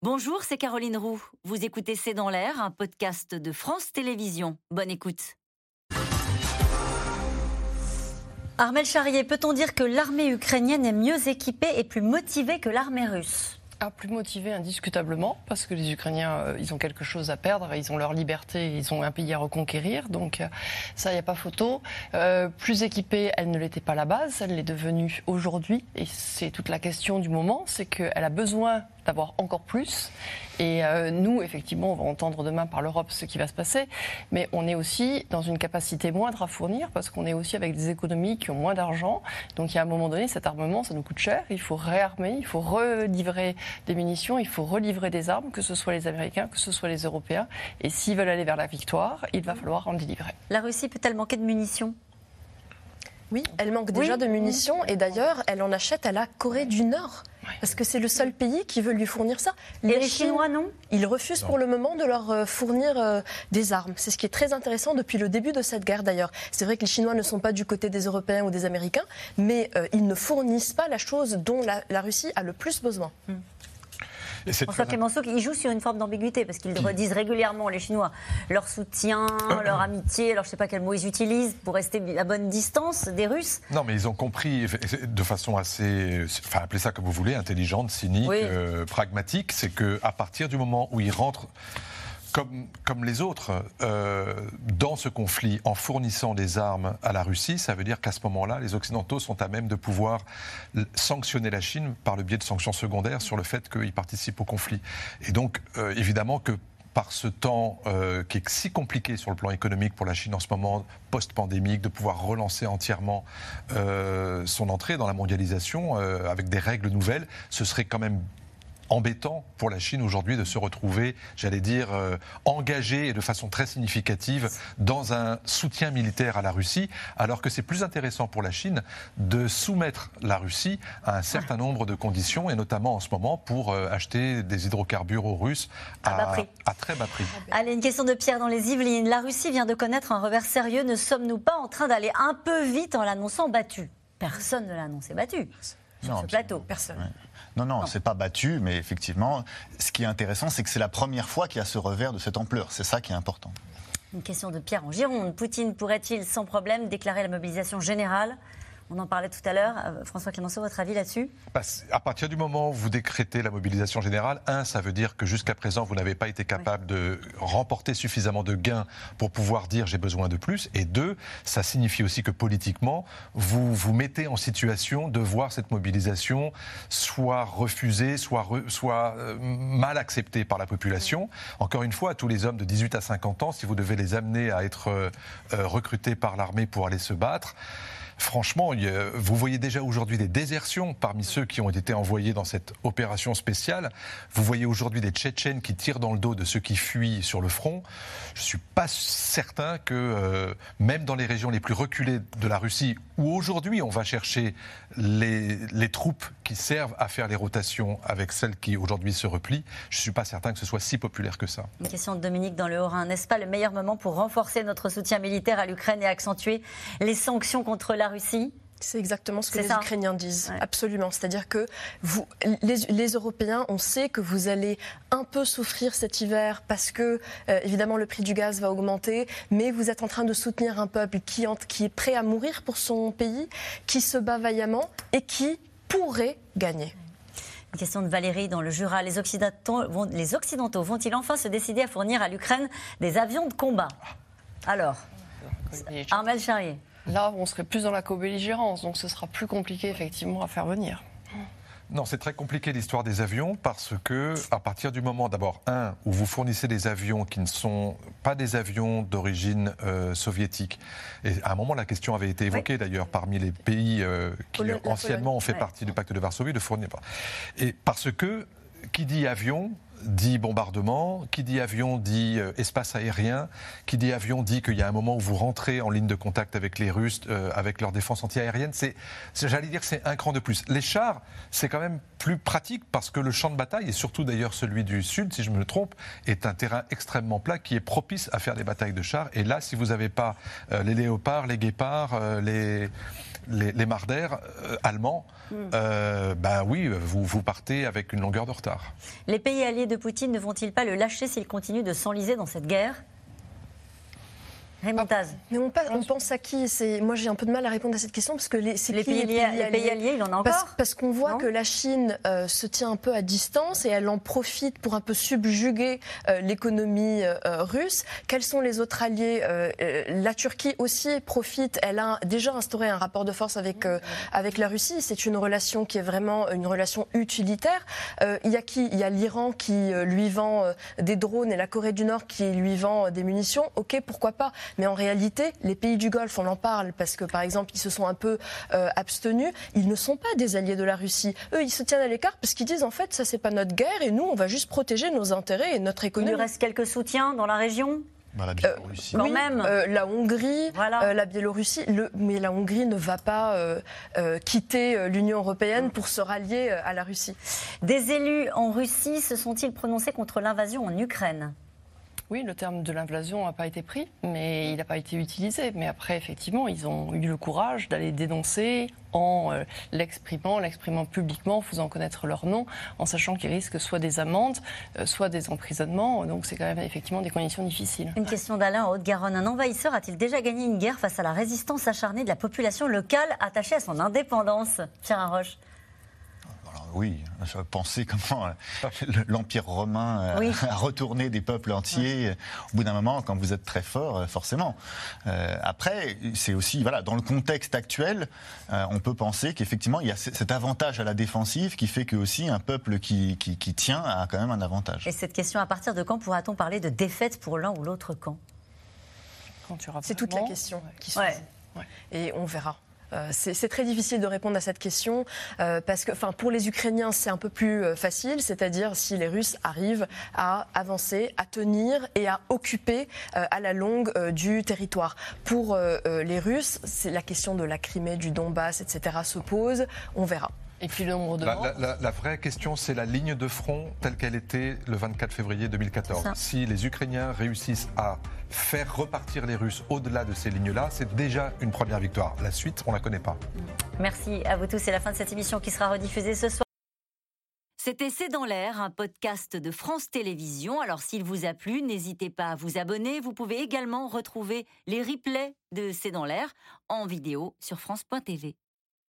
Bonjour, c'est Caroline Roux. Vous écoutez C'est dans l'air, un podcast de France Télévisions. Bonne écoute. Armel Charrier, peut-on dire que l'armée ukrainienne est mieux équipée et plus motivée que l'armée russe? Ah, plus motivés indiscutablement, parce que les Ukrainiens, euh, ils ont quelque chose à perdre, ils ont leur liberté, ils ont un pays à reconquérir, donc euh, ça, il n'y a pas photo. Euh, plus équipée, elle ne l'était pas la base, elle l'est devenue aujourd'hui, et c'est toute la question du moment, c'est qu'elle a besoin d'avoir encore plus. Et euh, nous, effectivement, on va entendre demain par l'Europe ce qui va se passer, mais on est aussi dans une capacité moindre à fournir parce qu'on est aussi avec des économies qui ont moins d'argent. Donc, il y a un moment donné, cet armement, ça nous coûte cher. Il faut réarmer, il faut relivrer des munitions, il faut relivrer des armes, que ce soit les Américains, que ce soit les Européens. Et s'ils veulent aller vers la victoire, il va falloir en délivrer. La Russie peut-elle manquer de munitions? Oui, elle manque déjà de munitions et d'ailleurs, elle en achète à la Corée du Nord. Parce que c'est le seul pays qui veut lui fournir ça. Les, les Chinois, non Ils refusent pour le moment de leur euh, fournir euh, des armes. C'est ce qui est très intéressant depuis le début de cette guerre d'ailleurs. C'est vrai que les Chinois ne sont pas du côté des Européens ou des Américains, mais euh, ils ne fournissent pas la chose dont la, Russie a le plus besoin. Hmm. François Clémenceau, il joue sur une forme d'ambiguïté parce qu'ils redisent régulièrement, les Chinois, leur soutien, leur amitié, alors je ne sais pas quel mot ils utilisent pour rester à bonne distance des Russes. Non, mais ils ont compris de façon assez, enfin appelez ça comme vous voulez, intelligente, cynique, euh, pragmatique, c'est qu'à partir du moment où ils rentrent comme, les autres, euh, dans ce conflit, en fournissant des armes à la Russie, ça veut dire qu'à ce moment-là, les Occidentaux sont à même de pouvoir sanctionner la Chine par le biais de sanctions secondaires sur le fait qu'il participe au conflit. Et donc, euh, évidemment que par ce temps euh, qui est si compliqué sur le plan économique pour la Chine en ce moment, post-pandémique, de pouvoir relancer entièrement son entrée dans la mondialisation avec des règles nouvelles, ce serait quand même embêtant pour la Chine aujourd'hui de se retrouver, j'allais dire, euh, engagée et de façon très significative dans un soutien militaire à la Russie, alors que c'est plus intéressant pour la Chine de soumettre la Russie à un certain nombre de conditions, et notamment en ce moment pour euh, acheter des hydrocarbures aux Russes à, à, très bas prix. Allez, une question de Pierre dans les Yvelines. La Russie vient de connaître un revers sérieux. Ne sommes-nous pas en train d'aller un peu vite en l'annonçant battu Personne ne l'a annoncé battu sur ce plateau. Personne. Non, non, c'est pas battu, mais effectivement, ce qui est intéressant, c'est que c'est la première fois qu'il y a ce revers de cette ampleur. C'est ça qui est important. Une question de Pierre en Gironde. Poutine pourrait-il sans problème déclarer la mobilisation générale? On en parlait tout à l'heure. Euh, François Clémenceau, votre avis là-dessus? À partir du moment où vous décrétez la mobilisation générale, un, ça veut dire que jusqu'à présent, vous n'avez pas été capable de remporter suffisamment de gains pour pouvoir dire j'ai besoin de plus. Et deux, ça signifie aussi que politiquement, vous vous mettez en situation de voir cette mobilisation soit refusée, soit, soit euh, mal acceptée par la population. Encore une fois, tous les hommes de 18 à 50 ans, si vous devez les amener à être euh, recrutés par l'armée pour aller se battre, franchement, vous voyez déjà aujourd'hui des désertions parmi ceux qui ont été envoyés dans cette opération spéciale. Vous voyez aujourd'hui des Tchétchènes qui tirent dans le dos de ceux qui fuient sur le front. Je ne suis pas certain que, euh, même dans les régions les plus reculées de la Russie, où aujourd'hui on va chercher les, troupes qui servent à faire les rotations avec celles qui aujourd'hui se replient, je ne suis pas certain que ce soit si populaire que ça. Une question de Dominique dans le Haut-Rhin. N'est-ce pas le meilleur moment pour renforcer notre soutien militaire à l'Ukraine et accentuer les sanctions contre la Russie c'est exactement ce que les Ukrainiens disent, absolument. C'est-à-dire que vous, les, Européens, on sait que vous allez un peu souffrir cet hiver parce que, euh, évidemment, le prix du gaz va augmenter, mais vous êtes en train de soutenir un peuple qui, qui est prêt à mourir pour son pays, qui se bat vaillamment et qui pourrait gagner. Une question de Valérie dans le Jura. Les Occidentaux, vont, les Occidentaux vont-ils enfin se décider à fournir à l'Ukraine des avions de combat? Alors, Armel Charrier. Là, on serait plus dans la co-belligérance, donc ce sera plus compliqué effectivement à faire venir. Non, c'est très compliqué l'histoire des avions parce que à partir du moment d'abord un où vous fournissez des avions qui ne sont pas des avions d'origine euh, soviétique et à un moment la question avait été évoquée d'ailleurs parmi les pays euh, qui anciennement ont fait partie du pacte de Varsovie de fournir et parce que qui dit avion dit bombardement, qui dit avion dit euh, espace aérien, qui dit avion dit qu'il y a un moment où vous rentrez en ligne de contact avec les Russes, euh, avec leur défense antiaérienne. C'est, j'allais dire, c'est un cran de plus. Les chars, c'est quand même plus pratique parce que le champ de bataille, et surtout d'ailleurs celui du Sud, si je me trompe, est un terrain extrêmement plat qui est propice à faire des batailles de chars. Et là, si vous n'avez pas euh, les léopards, les guépards, les les, les Marder allemands, mm. bah oui, vous, vous partez avec une longueur de retard. Les pays alliés de Poutine ne vont-ils pas le lâcher s'il continue de s'enliser dans cette guerre? Rémontaz. Mais on, pense à qui? Moi, j'ai un peu de mal à répondre à cette question parce que les, les, pays, alliés, les pays, alliés, il en a encore? Parce, qu'on voit que la Chine euh, se tient un peu à distance et elle en profite pour un peu subjuguer euh, l'économie euh, russe. Quels sont les autres alliés? La Turquie aussi profite. Elle a déjà instauré un rapport de force avec avec la Russie. C'est une relation qui est vraiment une relation utilitaire. Il y a qui? Il y a l'Iran qui lui vend des drones et la Corée du Nord qui lui vend des munitions. Ok, pourquoi pas? Mais en réalité, les pays du Golfe, on en parle parce que, par exemple, ils se sont un peu euh, abstenus. Ils ne sont pas des alliés de la Russie. Eux, ils se tiennent à l'écart parce qu'ils disent, en fait, ça, c'est pas notre guerre et nous, on va juste protéger nos intérêts et notre économie. Il reste quelques soutiens dans la région? Bah, la Biélorussie. Euh, même. Euh, la Hongrie, la Biélorussie, le, mais la Hongrie ne va pas quitter l'Union européenne pour se rallier à la Russie. Des élus en Russie se sont-ils prononcés contre l'invasion en Ukraine? Oui, le terme de l'invasion n'a pas été pris, mais il n'a pas été utilisé. Mais après, effectivement, ils ont eu le courage d'aller dénoncer en euh, l'exprimant, l'exprimant publiquement, en faisant connaître leur nom, en sachant qu'ils risquent soit des amendes, euh, soit des emprisonnements. Donc c'est quand même effectivement des conditions difficiles. Une question d'Alain en Haute-Garonne. Un envahisseur a-t-il déjà gagné une guerre face à la résistance acharnée de la population locale attachée à son indépendance? Pierre Arroche oui, je pensais comment euh, l'Empire romain euh, a retourné des peuples entiers. Au bout d'un moment, quand vous êtes très fort, euh, forcément. après, c'est aussi, voilà, dans le contexte actuel, on peut penser qu'effectivement, il y a cet avantage à la défensive qui fait que aussi un peuple qui, qui, tient a quand même un avantage. Et cette question, à partir de quand pourra-t-on parler de défaite pour l'un ou l'autre camp? C'est toute la question qui se Et on verra. Euh, c'est très difficile de répondre à cette question euh, parce que, enfin, pour les Ukrainiens, c'est un peu plus euh, facile, c'est-à-dire si les Russes arrivent à avancer, à tenir et à occuper à la longue du territoire. Pour les Russes, c'est la question de la Crimée, du Donbass, etc. se pose. On verra. Et puis le nombre de la, la, la, vraie question, c'est la ligne de front telle qu'elle était le 24 février 2014. Si les Ukrainiens réussissent à faire repartir les Russes au-delà de ces lignes-là, c'est déjà une première victoire. La suite, on ne la connaît pas. Merci à vous tous. C'est la fin de cette émission qui sera rediffusée ce soir. C'était C'est dans l'air, un podcast de France Télévisions. Alors s'il vous a plu, n'hésitez pas à vous abonner. Vous pouvez également retrouver les replays de C'est dans l'air en vidéo sur France.tv.